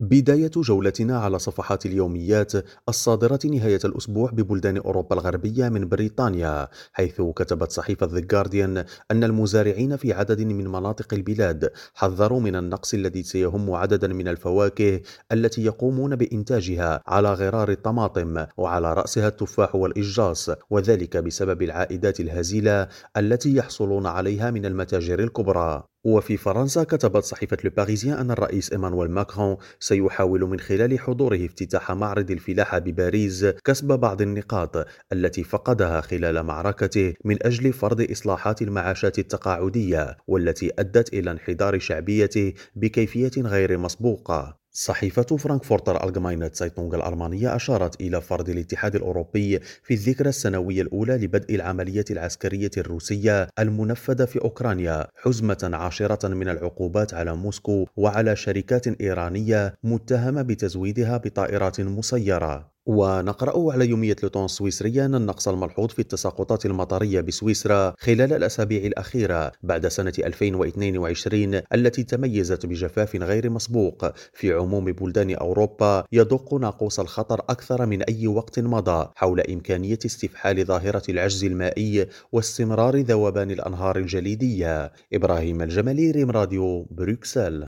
بداية جولتنا على صفحات اليوميات الصادرة نهاية الأسبوع ببلدان أوروبا الغربية من بريطانيا حيث كتبت صحيفة The Guardian أن المزارعين في عدد من مناطق البلاد حذروا من النقص الذي سيهم عددا من الفواكه التي يقومون بإنتاجها على غرار الطماطم وعلى رأسها التفاح والإجاص وذلك بسبب العائدات الهزيلة التي يحصلون عليها من المتاجر الكبرى. وفي فرنسا كتبت صحيفة لوباريزيان أن الرئيس إيمانويل ماكرون سيحاول من خلال حضوره افتتاح معرض الفلاحة بباريس كسب بعض النقاط التي فقدها خلال معركته من أجل فرض إصلاحات المعاشات التقاعدية والتي أدت إلى انحدار شعبيته بكيفية غير مسبوقة. صحيفة فرانكفورتر ألجماينة سايتونغ الألمانية أشارت إلى فرض الاتحاد الأوروبي في الذكرى السنوية الأولى لبدء العملية العسكرية الروسية المنفذة في أوكرانيا حزمة عاشرة من العقوبات على موسكو وعلى شركات إيرانية متهمة بتزويدها بطائرات مسيرة. ونقرأ على يومية لوتان السويسرية أن النقص الملحوظ في التساقطات المطرية بسويسرا خلال الأسابيع الأخيرة بعد سنة 2022 التي تميزت بجفاف غير مسبوق في عموم بلدان أوروبا يدق ناقوس الخطر أكثر من أي وقت مضى حول إمكانية استفحال ظاهرة العجز المائي واستمرار ذوبان الأنهار الجليدية. إبراهيم الجمالي ريم راديو بروكسل.